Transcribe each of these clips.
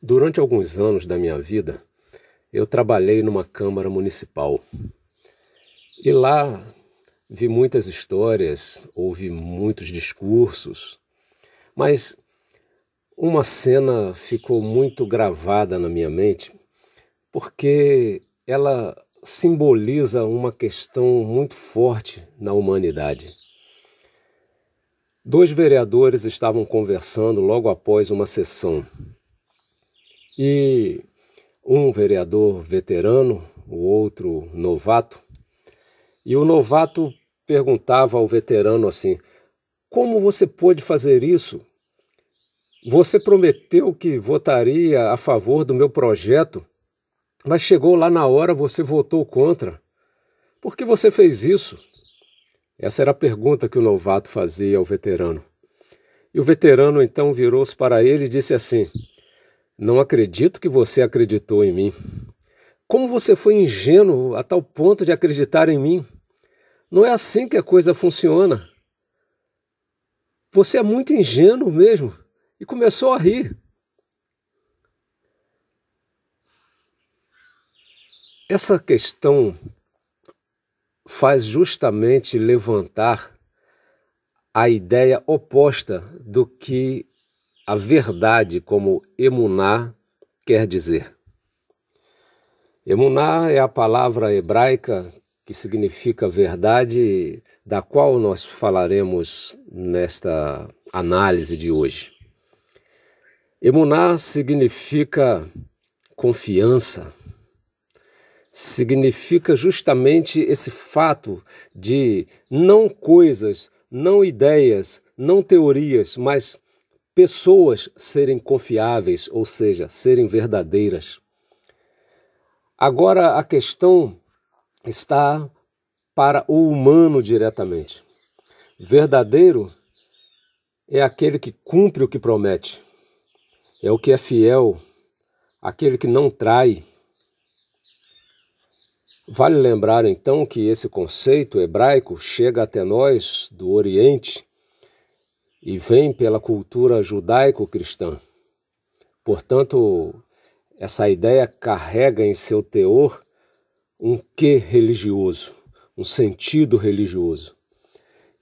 Durante alguns anos da minha vida, eu trabalhei numa Câmara Municipal. E lá vi muitas histórias, ouvi muitos discursos, mas uma cena ficou muito gravada na minha mente porque ela simboliza uma questão muito forte na humanidade. Dois vereadores estavam conversando logo após uma sessão e um vereador veterano, o outro novato, e o novato perguntava ao veterano assim: Como você pôde fazer isso? Você prometeu que votaria a favor do meu projeto, mas chegou lá na hora você votou contra. Por que você fez isso? Essa era a pergunta que o novato fazia ao veterano. E o veterano então virou-se para ele e disse assim: não acredito que você acreditou em mim. Como você foi ingênuo a tal ponto de acreditar em mim? Não é assim que a coisa funciona. Você é muito ingênuo mesmo. E começou a rir. Essa questão faz justamente levantar a ideia oposta do que a verdade como emuná quer dizer. Emuná é a palavra hebraica que significa verdade, da qual nós falaremos nesta análise de hoje. Emuná significa confiança, significa justamente esse fato de não coisas, não ideias, não teorias, mas pessoas serem confiáveis, ou seja, serem verdadeiras. Agora a questão está para o humano diretamente. Verdadeiro é aquele que cumpre o que promete, é o que é fiel, aquele que não trai. Vale lembrar então que esse conceito hebraico chega até nós do Oriente e vem pela cultura judaico-cristã. Portanto, essa ideia carrega em seu teor um quê religioso, um sentido religioso.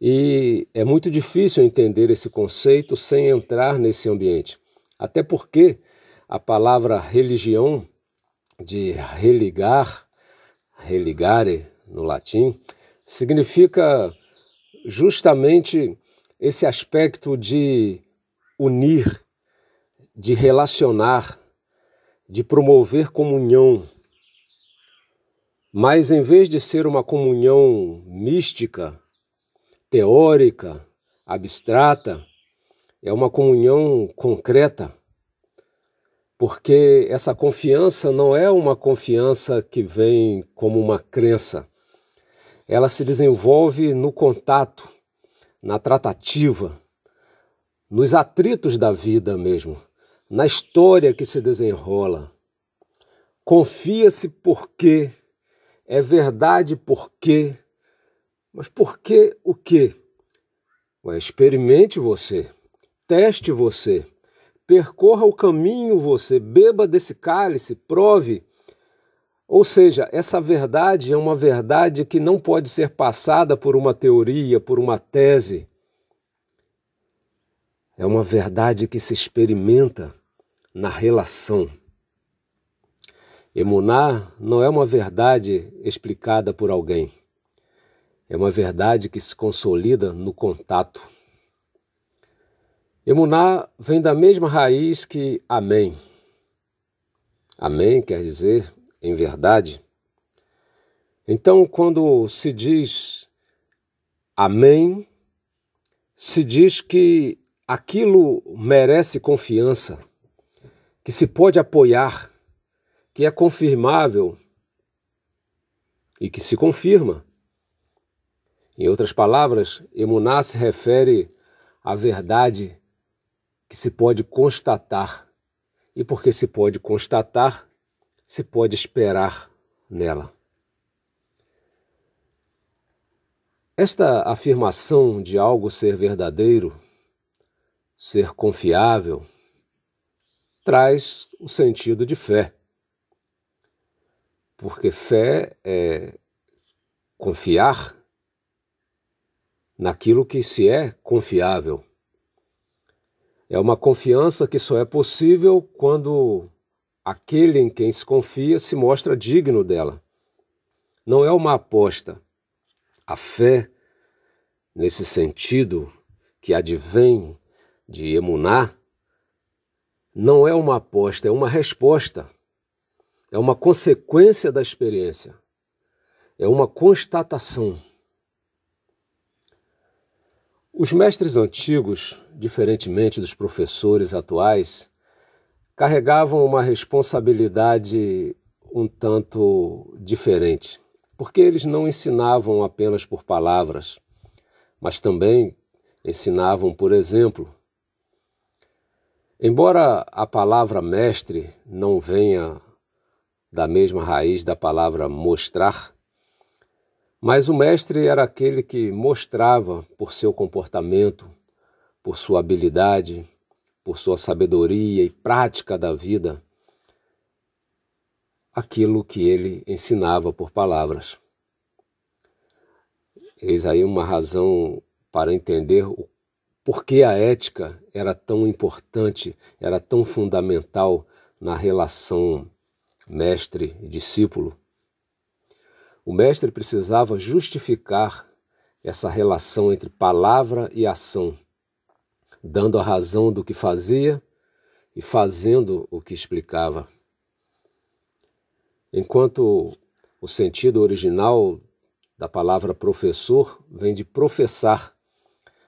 E é muito difícil entender esse conceito sem entrar nesse ambiente. Até porque a palavra religião, de religar, religare no latim, significa justamente esse aspecto de unir, de relacionar, de promover comunhão. Mas em vez de ser uma comunhão mística, teórica, abstrata, é uma comunhão concreta. Porque essa confiança não é uma confiança que vem como uma crença. Ela se desenvolve no contato, na tratativa, nos atritos da vida mesmo, na história que se desenrola. Confia-se porque, é verdade porque, mas por que o quê? Ué, experimente você, teste você, percorra o caminho você, beba desse cálice, prove ou seja, essa verdade é uma verdade que não pode ser passada por uma teoria, por uma tese. É uma verdade que se experimenta na relação. Emuná não é uma verdade explicada por alguém. É uma verdade que se consolida no contato. Emuná vem da mesma raiz que Amém. Amém quer dizer em verdade. Então, quando se diz Amém, se diz que aquilo merece confiança, que se pode apoiar, que é confirmável e que se confirma. Em outras palavras, emuná se refere à verdade que se pode constatar. E porque se pode constatar, se pode esperar nela. Esta afirmação de algo ser verdadeiro, ser confiável, traz o sentido de fé. Porque fé é confiar naquilo que se é confiável. É uma confiança que só é possível quando aquele em quem se confia se mostra digno dela. Não é uma aposta. A fé, nesse sentido que advém de emunar, não é uma aposta, é uma resposta. É uma consequência da experiência. É uma constatação. Os mestres antigos, diferentemente dos professores atuais, carregavam uma responsabilidade um tanto diferente, porque eles não ensinavam apenas por palavras, mas também ensinavam por exemplo. Embora a palavra mestre não venha da mesma raiz da palavra mostrar, mas o mestre era aquele que mostrava por seu comportamento, por sua habilidade, por sua sabedoria e prática da vida, aquilo que ele ensinava por palavras. Eis aí uma razão para entender o porquê a ética era tão importante, era tão fundamental na relação mestre e discípulo. O mestre precisava justificar essa relação entre palavra e ação, dando a razão do que fazia e fazendo o que explicava. Enquanto o sentido original da palavra professor vem de professar,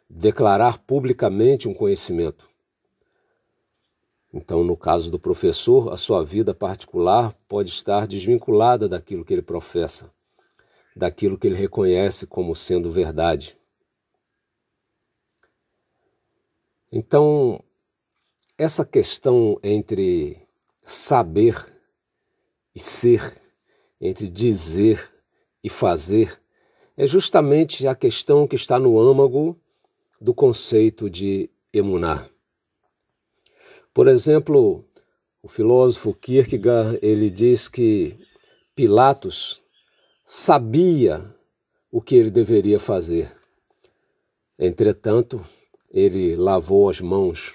declarar publicamente um conhecimento. Então, no caso do professor, a sua vida particular pode estar desvinculada daquilo que ele professa daquilo que ele reconhece como sendo verdade. Então, essa questão entre saber e ser, entre dizer e fazer, é justamente a questão que está no âmago do conceito de emunar. Por exemplo, o filósofo Kierkegaard, ele diz que Pilatos sabia o que ele deveria fazer. Entretanto, ele lavou as mãos,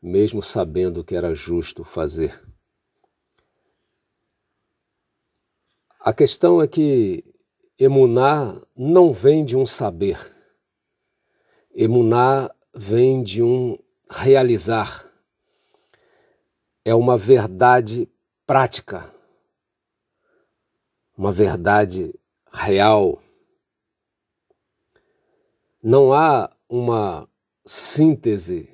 mesmo sabendo que era justo fazer. A questão é que emunar não vem de um saber. Emunar vem de um realizar. É uma verdade prática uma verdade real. Não há uma síntese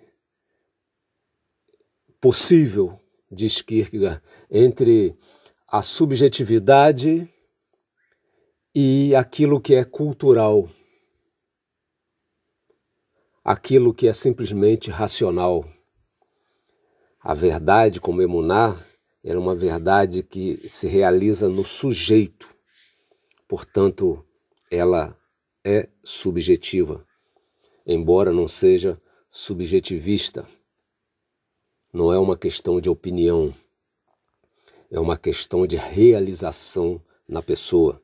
possível, diz Kierkegaard, entre a subjetividade e aquilo que é cultural, aquilo que é simplesmente racional. A verdade, como emunar, é uma verdade que se realiza no sujeito, portanto, ela é subjetiva, embora não seja subjetivista. Não é uma questão de opinião, é uma questão de realização na pessoa.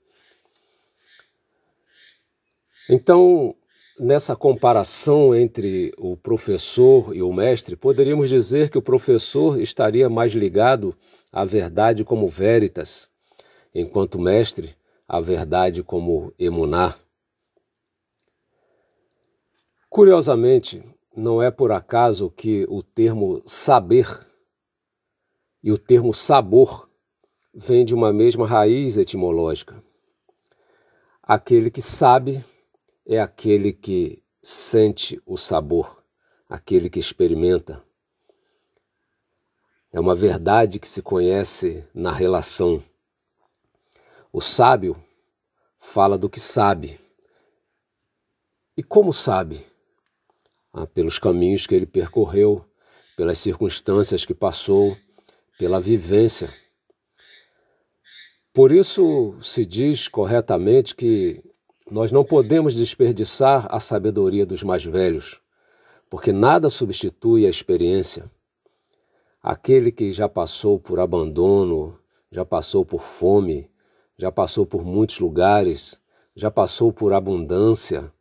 Então, nessa comparação entre o professor e o mestre, poderíamos dizer que o professor estaria mais ligado à verdade como veritas, enquanto o mestre à verdade como emunar. Curiosamente, não é por acaso que o termo saber e o termo sabor vêm de uma mesma raiz etimológica. Aquele que sabe é aquele que sente o sabor, aquele que experimenta. É uma verdade que se conhece na relação. O sábio fala do que sabe. E como sabe? Ah, pelos caminhos que ele percorreu, pelas circunstâncias que passou, pela vivência. Por isso se diz corretamente que nós não podemos desperdiçar a sabedoria dos mais velhos, porque nada substitui a experiência. aquele que já passou por abandono, já passou por fome, já passou por muitos lugares, já passou por abundância,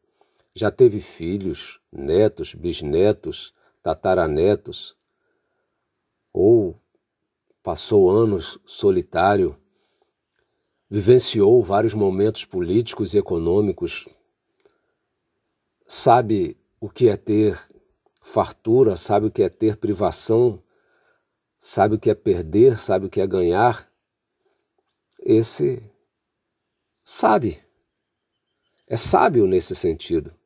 já teve filhos, netos, bisnetos, tataranetos, ou passou anos solitário, vivenciou vários momentos políticos e econômicos, sabe o que é ter fartura, sabe o que é ter privação, sabe o que é perder, sabe o que é ganhar. Esse sabe, é sábio nesse sentido.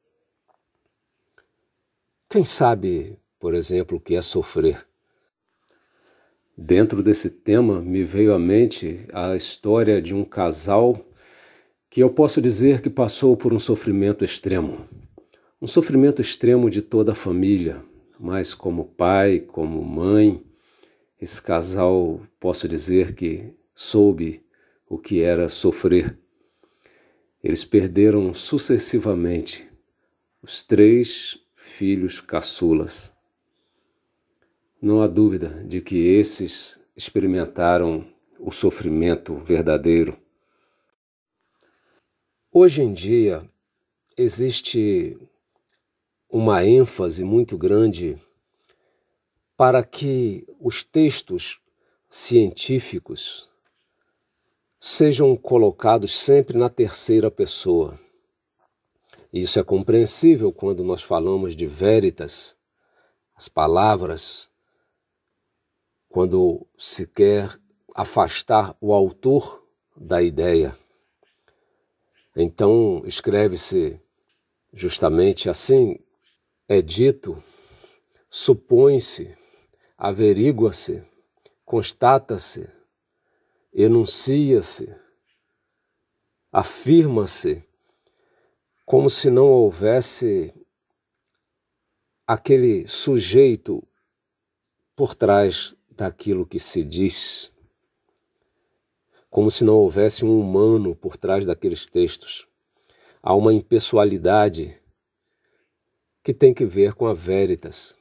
Quem sabe, por exemplo, o que é sofrer? Dentro desse tema me veio à mente a história de um casal que eu posso dizer que passou por um sofrimento extremo. Um sofrimento extremo de toda a família, mas como pai, como mãe, esse casal posso dizer que soube o que era sofrer. Eles perderam sucessivamente os três filhos caçulas. Não há dúvida de que esses experimentaram o sofrimento verdadeiro. Hoje em dia, existe uma ênfase muito grande para que os textos científicos sejam colocados sempre na terceira pessoa. Isso é compreensível quando nós falamos de veritas, as palavras, quando se quer afastar o autor da ideia. Então escreve-se justamente assim: é dito, supõe-se, averigua-se, constata-se, enuncia-se, afirma-se como se não houvesse aquele sujeito por trás daquilo que se diz, como se não houvesse um humano por trás daqueles textos. Há uma impessoalidade que tem que ver com a veritas,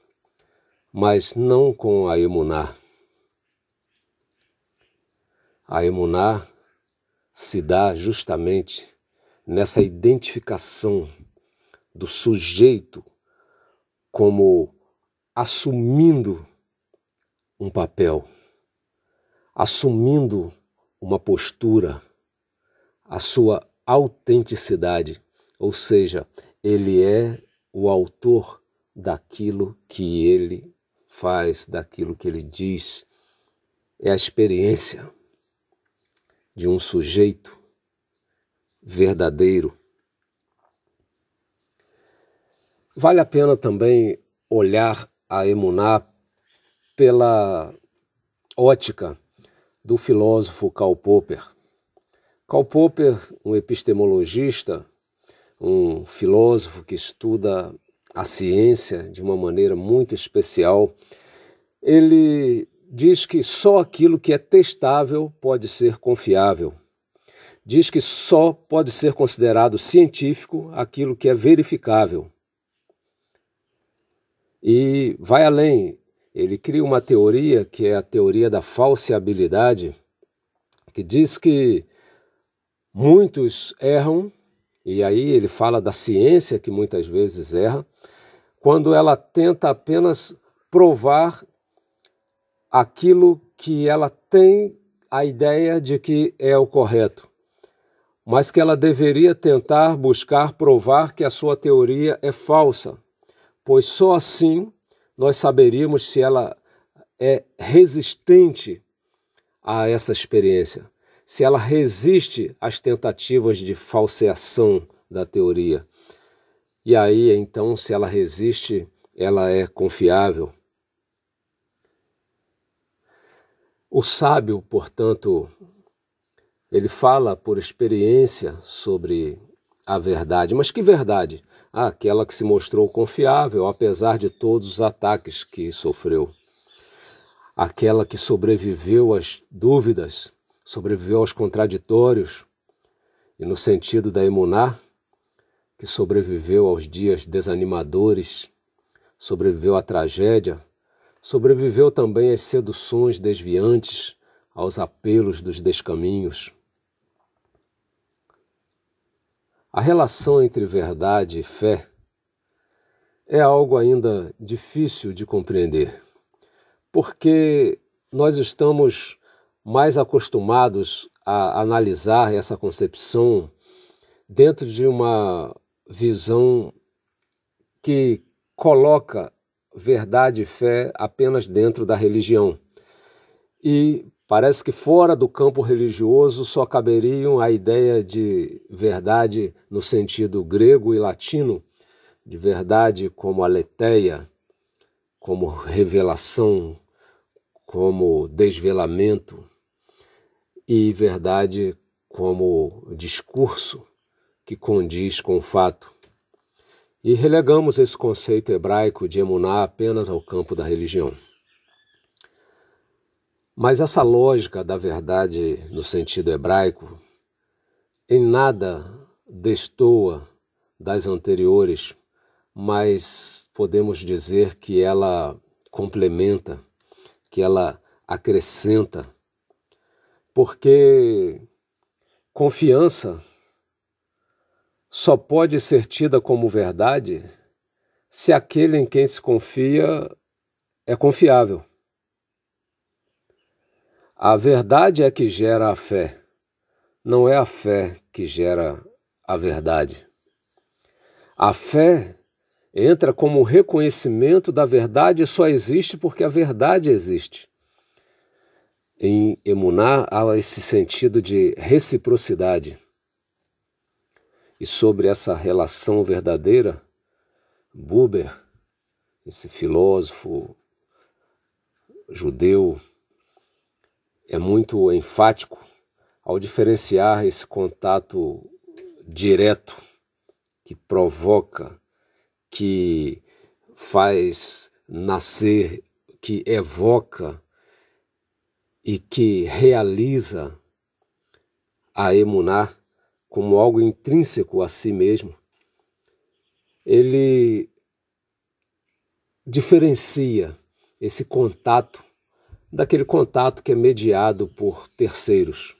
mas não com a emuná. A emuná se dá justamente nessa identificação do sujeito como assumindo um papel, assumindo uma postura, a sua autenticidade, ou seja, ele é o autor daquilo que ele faz, daquilo que ele diz. É a experiência de um sujeito verdadeiro. Vale a pena também olhar a Emuná pela ótica do filósofo Karl Popper. Karl Popper, um epistemologista, um filósofo que estuda a ciência de uma maneira muito especial, ele diz que só aquilo que é testável pode ser confiável diz que só pode ser considerado científico aquilo que é verificável. E vai além, ele cria uma teoria que é a teoria da falseabilidade, que diz que muitos erram, e aí ele fala da ciência que muitas vezes erra, quando ela tenta apenas provar aquilo que ela tem a ideia de que é o correto mas que ela deveria tentar buscar provar que a sua teoria é falsa, pois só assim nós saberíamos se ela é resistente a essa experiência, se ela resiste às tentativas de falseação da teoria. E aí, então, se ela resiste, ela é confiável. O sábio, portanto, ele fala por experiência sobre a verdade. Mas que verdade? Ah, aquela que se mostrou confiável, apesar de todos os ataques que sofreu. Aquela que sobreviveu às dúvidas, sobreviveu aos contraditórios, e no sentido da emuná, que sobreviveu aos dias desanimadores, sobreviveu à tragédia, sobreviveu também às seduções desviantes, aos apelos dos descaminhos. A relação entre verdade e fé é algo ainda difícil de compreender, porque nós estamos mais acostumados a analisar essa concepção dentro de uma visão que coloca verdade e fé apenas dentro da religião. E parece que fora do campo religioso só caberiam a ideia de verdade no sentido grego e latino, de verdade como aletheia, como revelação, como desvelamento, e verdade como discurso que condiz com o fato. E relegamos esse conceito hebraico de emuná apenas ao campo da religião. Mas essa lógica da verdade no sentido hebraico em nada destoa das anteriores, mas podemos dizer que ela complementa, que ela acrescenta, porque confiança só pode ser tida como verdade se aquele em quem se confia é confiável. A verdade é que gera a fé, não é a fé que gera a verdade. A fé entra como reconhecimento da verdade e só existe porque a verdade existe. Em emunar há esse sentido de reciprocidade. E sobre essa relação verdadeira, Buber, esse filósofo judeu, é muito enfático ao diferenciar esse contato direto que provoca, que faz nascer, que evoca e que realiza a emunar como algo intrínseco a si mesmo, ele diferencia esse contato daquele contato que é mediado por terceiros.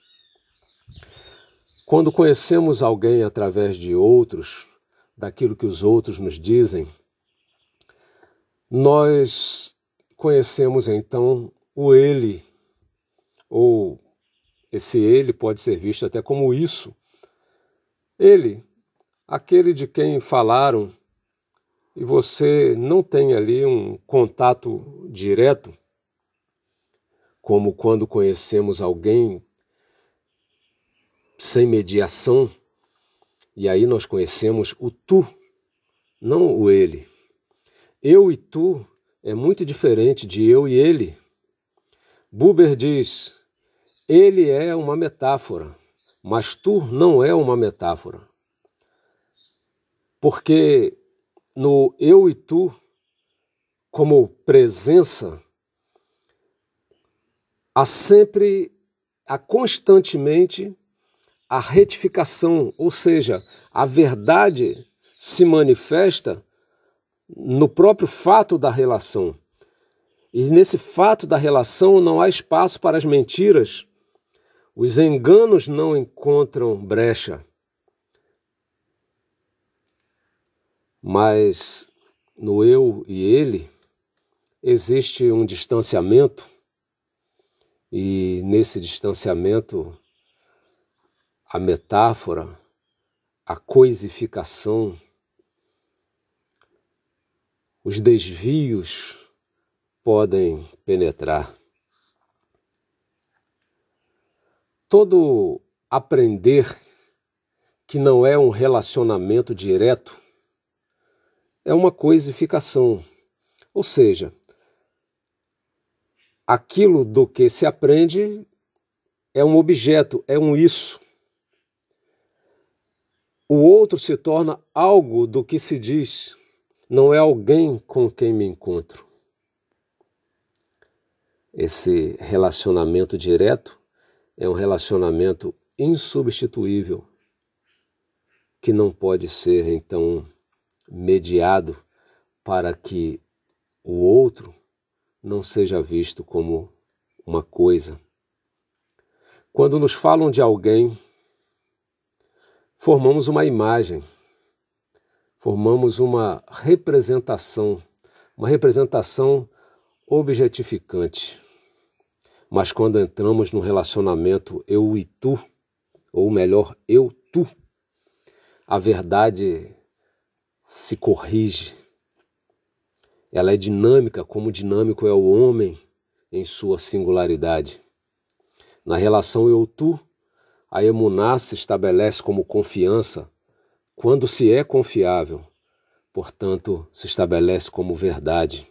Quando conhecemos alguém através de outros, daquilo que os outros nos dizem, nós conhecemos então o ele, ou esse ele pode ser visto até como isso, ele, aquele de quem falaram, e você não tem ali um contato direto, como quando conhecemos alguém sem mediação, e aí nós conhecemos o tu, não o ele. Eu e tu é muito diferente de eu e ele. Buber diz: ele é uma metáfora. Mas tu não é uma metáfora. Porque no eu e tu, como presença, há sempre, há constantemente a retificação, ou seja, a verdade se manifesta no próprio fato da relação. E nesse fato da relação não há espaço para as mentiras. Os enganos não encontram brecha, mas no eu e ele existe um distanciamento, e nesse distanciamento a metáfora, a coisificação, os desvios podem penetrar. todo aprender que não é um relacionamento direto é uma coisificação. Ou seja, aquilo do que se aprende é um objeto, é um isso. O outro se torna algo do que se diz, não é alguém com quem me encontro. Esse relacionamento direto é um relacionamento insubstituível que não pode ser então mediado para que o outro não seja visto como uma coisa. Quando nos falam de alguém, formamos uma imagem, formamos uma representação, uma representação objetificante. Mas quando entramos no relacionamento eu e tu, ou melhor, eu tu, a verdade se corrige. Ela é dinâmica, como dinâmico é o homem em sua singularidade. Na relação eu-tu, a emuná se estabelece como confiança quando se é confiável, portanto, se estabelece como verdade.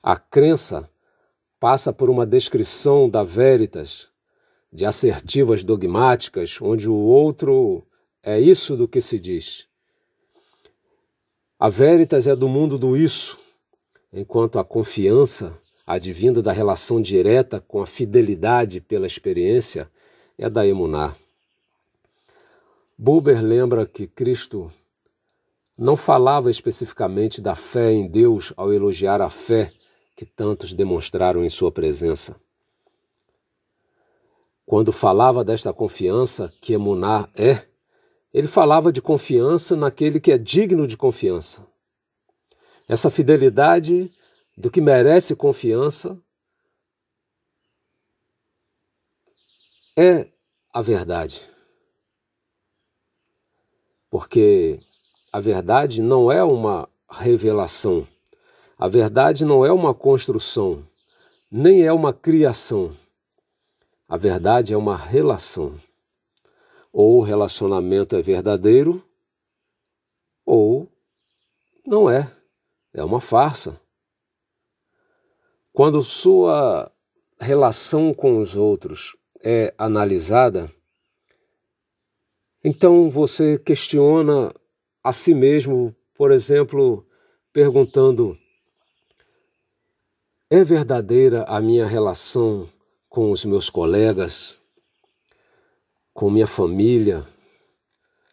A crença passa por uma descrição da veritas, de assertivas dogmáticas, onde o outro é isso do que se diz. A veritas é do mundo do isso, enquanto a confiança, advinda da relação direta com a fidelidade pela experiência, é da emuná. Buber lembra que Cristo não falava especificamente da fé em Deus ao elogiar a fé que tantos demonstraram em sua presença. Quando falava desta confiança que Emuná é, ele falava de confiança naquele que é digno de confiança. Essa fidelidade do que merece confiança é a verdade. Porque a verdade não é uma revelação a verdade não é uma construção, nem é uma criação. A verdade é uma relação. Ou o relacionamento é verdadeiro, ou não é. É uma farsa. Quando sua relação com os outros é analisada, então você questiona a si mesmo, por exemplo, perguntando: é verdadeira a minha relação com os meus colegas, com minha família,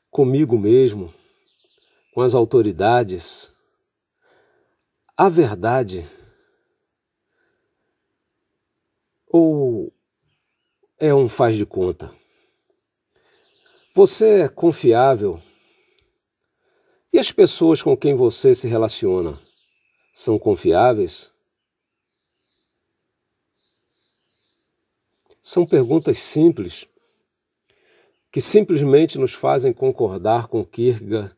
comigo mesmo, com as autoridades? A verdade ou é um faz de conta? Você é confiável? E as pessoas com quem você se relaciona são confiáveis? São perguntas simples que simplesmente nos fazem concordar com Kierkegaard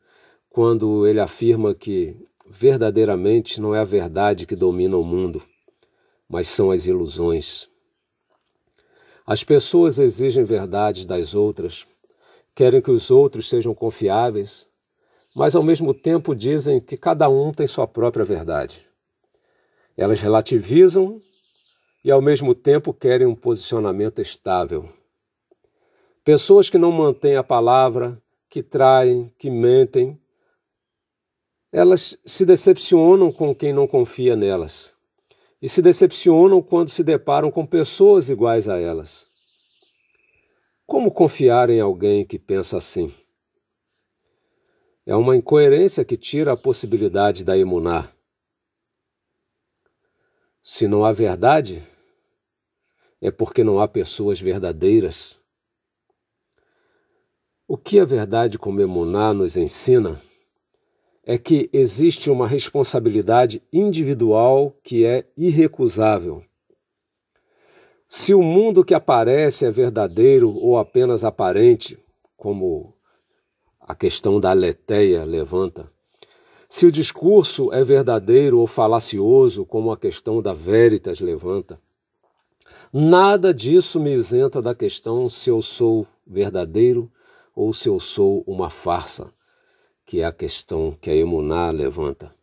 quando ele afirma que verdadeiramente não é a verdade que domina o mundo, mas são as ilusões. As pessoas exigem verdades das outras, querem que os outros sejam confiáveis, mas ao mesmo tempo dizem que cada um tem sua própria verdade. Elas relativizam e ao mesmo tempo querem um posicionamento estável. Pessoas que não mantêm a palavra, que traem, que mentem, elas se decepcionam com quem não confia nelas e se decepcionam quando se deparam com pessoas iguais a elas. Como confiar em alguém que pensa assim? É uma incoerência que tira a possibilidade da emunar. Se não há verdade, é porque não há pessoas verdadeiras. O que a verdade como nos ensina é que existe uma responsabilidade individual que é irrecusável. Se o mundo que aparece é verdadeiro ou apenas aparente, como a questão da aletheia levanta, se o discurso é verdadeiro ou falacioso, como a questão da veritas levanta, nada disso me isenta da questão se eu sou verdadeiro ou se eu sou uma farsa, que é a questão que a Emuná levanta.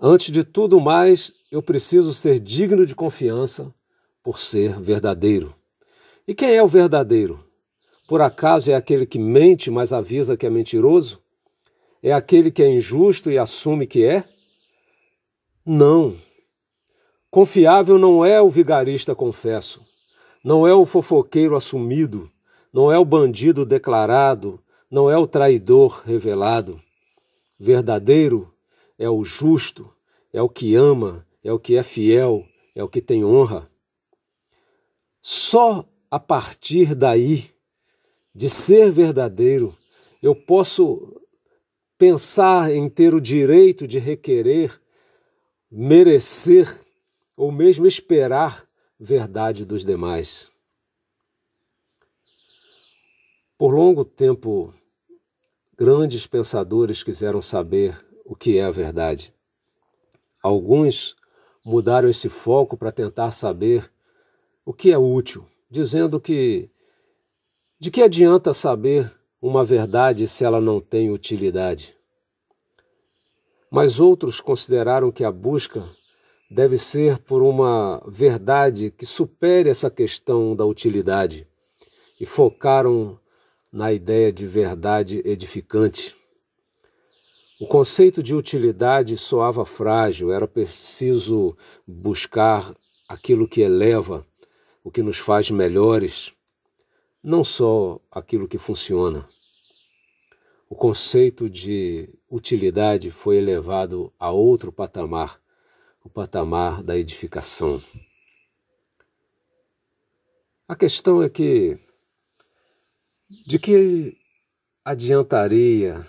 Antes de tudo mais, eu preciso ser digno de confiança por ser verdadeiro. E quem é o verdadeiro? Por acaso é aquele que mente, mas avisa que é mentiroso? É aquele que é injusto e assume que é? Não. Confiável não é o vigarista confesso, não é o fofoqueiro assumido, não é o bandido declarado, não é o traidor revelado. Verdadeiro é o justo, é o que ama, é o que é fiel, é o que tem honra. Só a partir daí, de ser verdadeiro, eu posso pensar em ter o direito de requerer, merecer ou mesmo esperar verdade dos demais. Por longo tempo, grandes pensadores quiseram saber o que é a verdade. Alguns mudaram esse foco para tentar saber o que é útil, dizendo que de que adianta saber uma verdade se ela não tem utilidade. Mas outros consideraram que a busca deve ser por uma verdade que supere essa questão da utilidade e focaram na ideia de verdade edificante. O conceito de utilidade soava frágil, era preciso buscar aquilo que eleva, o que nos faz melhores, não só aquilo que funciona. O conceito de utilidade foi elevado a outro patamar, o patamar da edificação. A questão é que de que adiantaria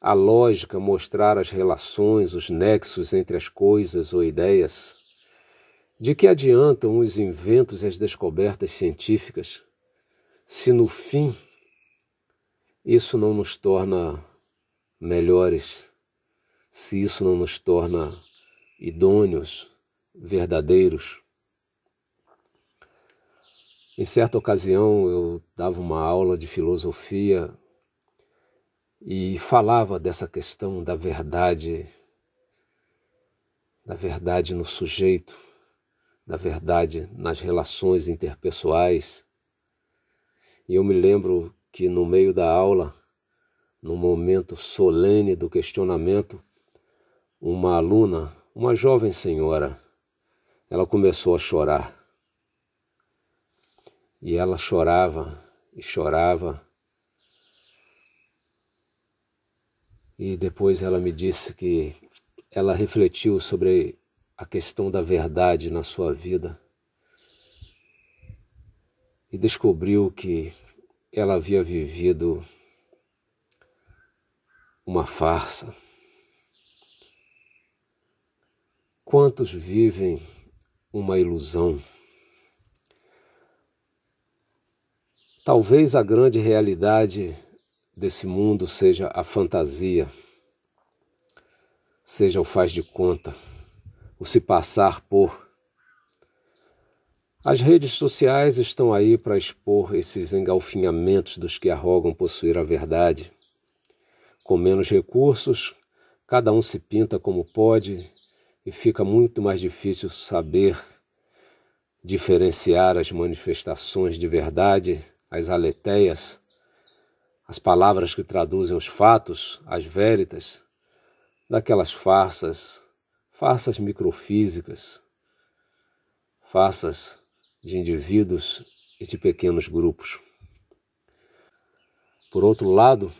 a lógica mostrar as relações, os nexos entre as coisas ou ideias? De que adiantam os inventos e as descobertas científicas se no fim isso não nos torna melhores, se isso não nos torna idôneos, verdadeiros? Em certa ocasião eu dava uma aula de filosofia e falava dessa questão da verdade, da verdade no sujeito, da verdade nas relações interpessoais. E eu me lembro que no meio da aula, no momento solene do questionamento, uma aluna, uma jovem senhora, ela começou a chorar. E ela chorava e chorava. E depois ela me disse que ela refletiu sobre a questão da verdade na sua vida e descobriu que ela havia vivido uma farsa. Quantos vivem uma ilusão? Talvez a grande realidade desse mundo seja a fantasia, seja o faz de conta, o se passar por. As redes sociais estão aí para expor esses engalfinhamentos dos que arrogam possuir a verdade. Com menos recursos, cada um se pinta como pode e fica muito mais difícil saber diferenciar as manifestações de verdade as aleteias, as palavras que traduzem os fatos, as veritas, daquelas farsas, farsas microfísicas, farsas de indivíduos e de pequenos grupos. Por outro lado,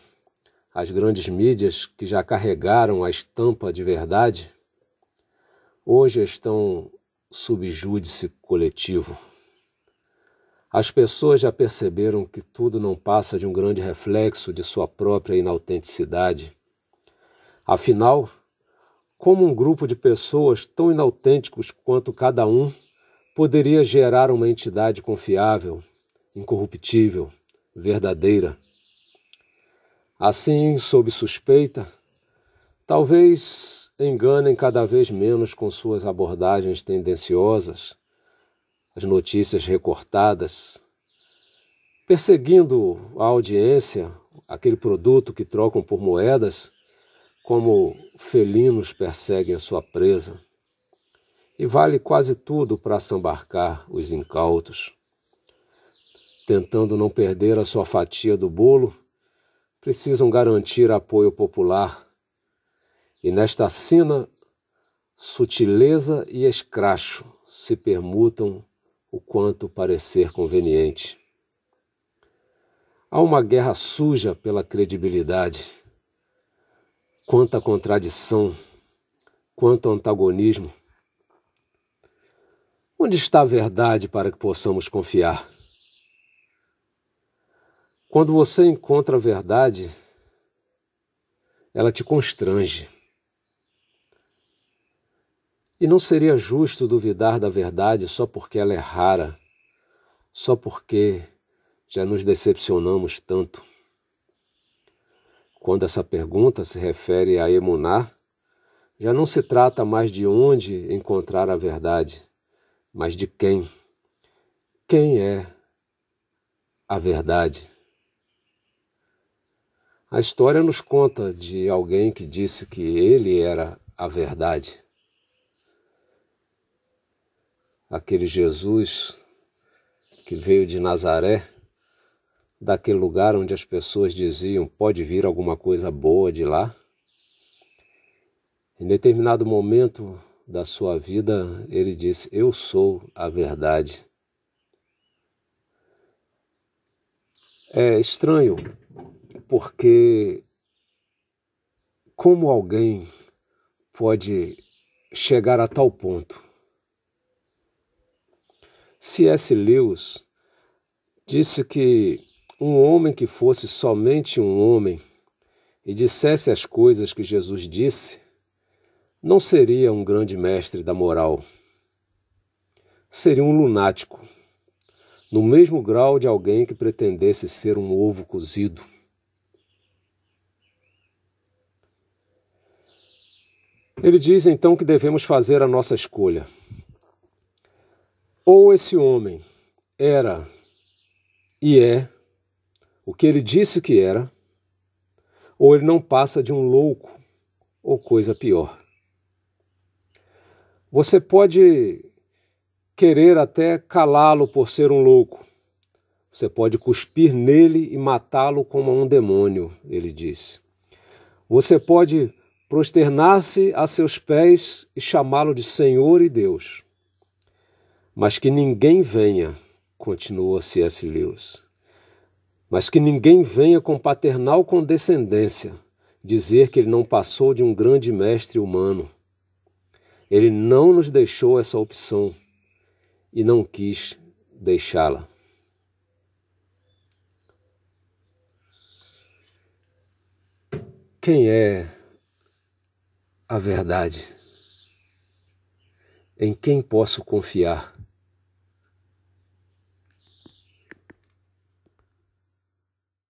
as grandes mídias que já carregaram a estampa de verdade, hoje estão sob júdice coletivo. As pessoas já perceberam que tudo não passa de um grande reflexo de sua própria inautenticidade. Afinal, como um grupo de pessoas tão inautênticos quanto cada um poderia gerar uma entidade confiável, incorruptível, verdadeira? Assim, sob suspeita, talvez enganem cada vez menos com suas abordagens tendenciosas as notícias recortadas, perseguindo a audiência, aquele produto que trocam por moedas, como felinos perseguem a sua presa. E vale quase tudo para sambarcar os incautos. Tentando não perder a sua fatia do bolo, precisam garantir apoio popular. E nesta sina, sutileza e escracho se permutam o quanto parecer conveniente. Há uma guerra suja pela credibilidade. Quanta contradição, quanto antagonismo. Onde está a verdade para que possamos confiar? Quando você encontra a verdade, ela te constrange. E não seria justo duvidar da verdade só porque ela é rara, só porque já nos decepcionamos tanto. Quando essa pergunta se refere a emunar, já não se trata mais de onde encontrar a verdade, mas de quem. Quem é a verdade? A história nos conta de alguém que disse que ele era a verdade. Aquele Jesus que veio de Nazaré, daquele lugar onde as pessoas diziam: pode vir alguma coisa boa de lá. Em determinado momento da sua vida, ele disse: Eu sou a verdade. É estranho porque como alguém pode chegar a tal ponto? C.S. Lewis disse que um homem que fosse somente um homem e dissesse as coisas que Jesus disse, não seria um grande mestre da moral. Seria um lunático, no mesmo grau de alguém que pretendesse ser um ovo cozido. Ele diz então que devemos fazer a nossa escolha. Ou esse homem era e é o que ele disse que era, ou ele não passa de um louco ou coisa pior. Você pode querer até calá-lo por ser um louco. Você pode cuspir nele e matá-lo como um demônio, ele disse. Você pode prosternar-se a seus pés e chamá-lo de Senhor e Deus. Mas que ninguém venha, continuou C.S. Lewis, mas que ninguém venha com paternal condescendência dizer que ele não passou de um grande mestre humano. Ele não nos deixou essa opção e não quis deixá-la. Quem é a verdade. Em quem posso confiar?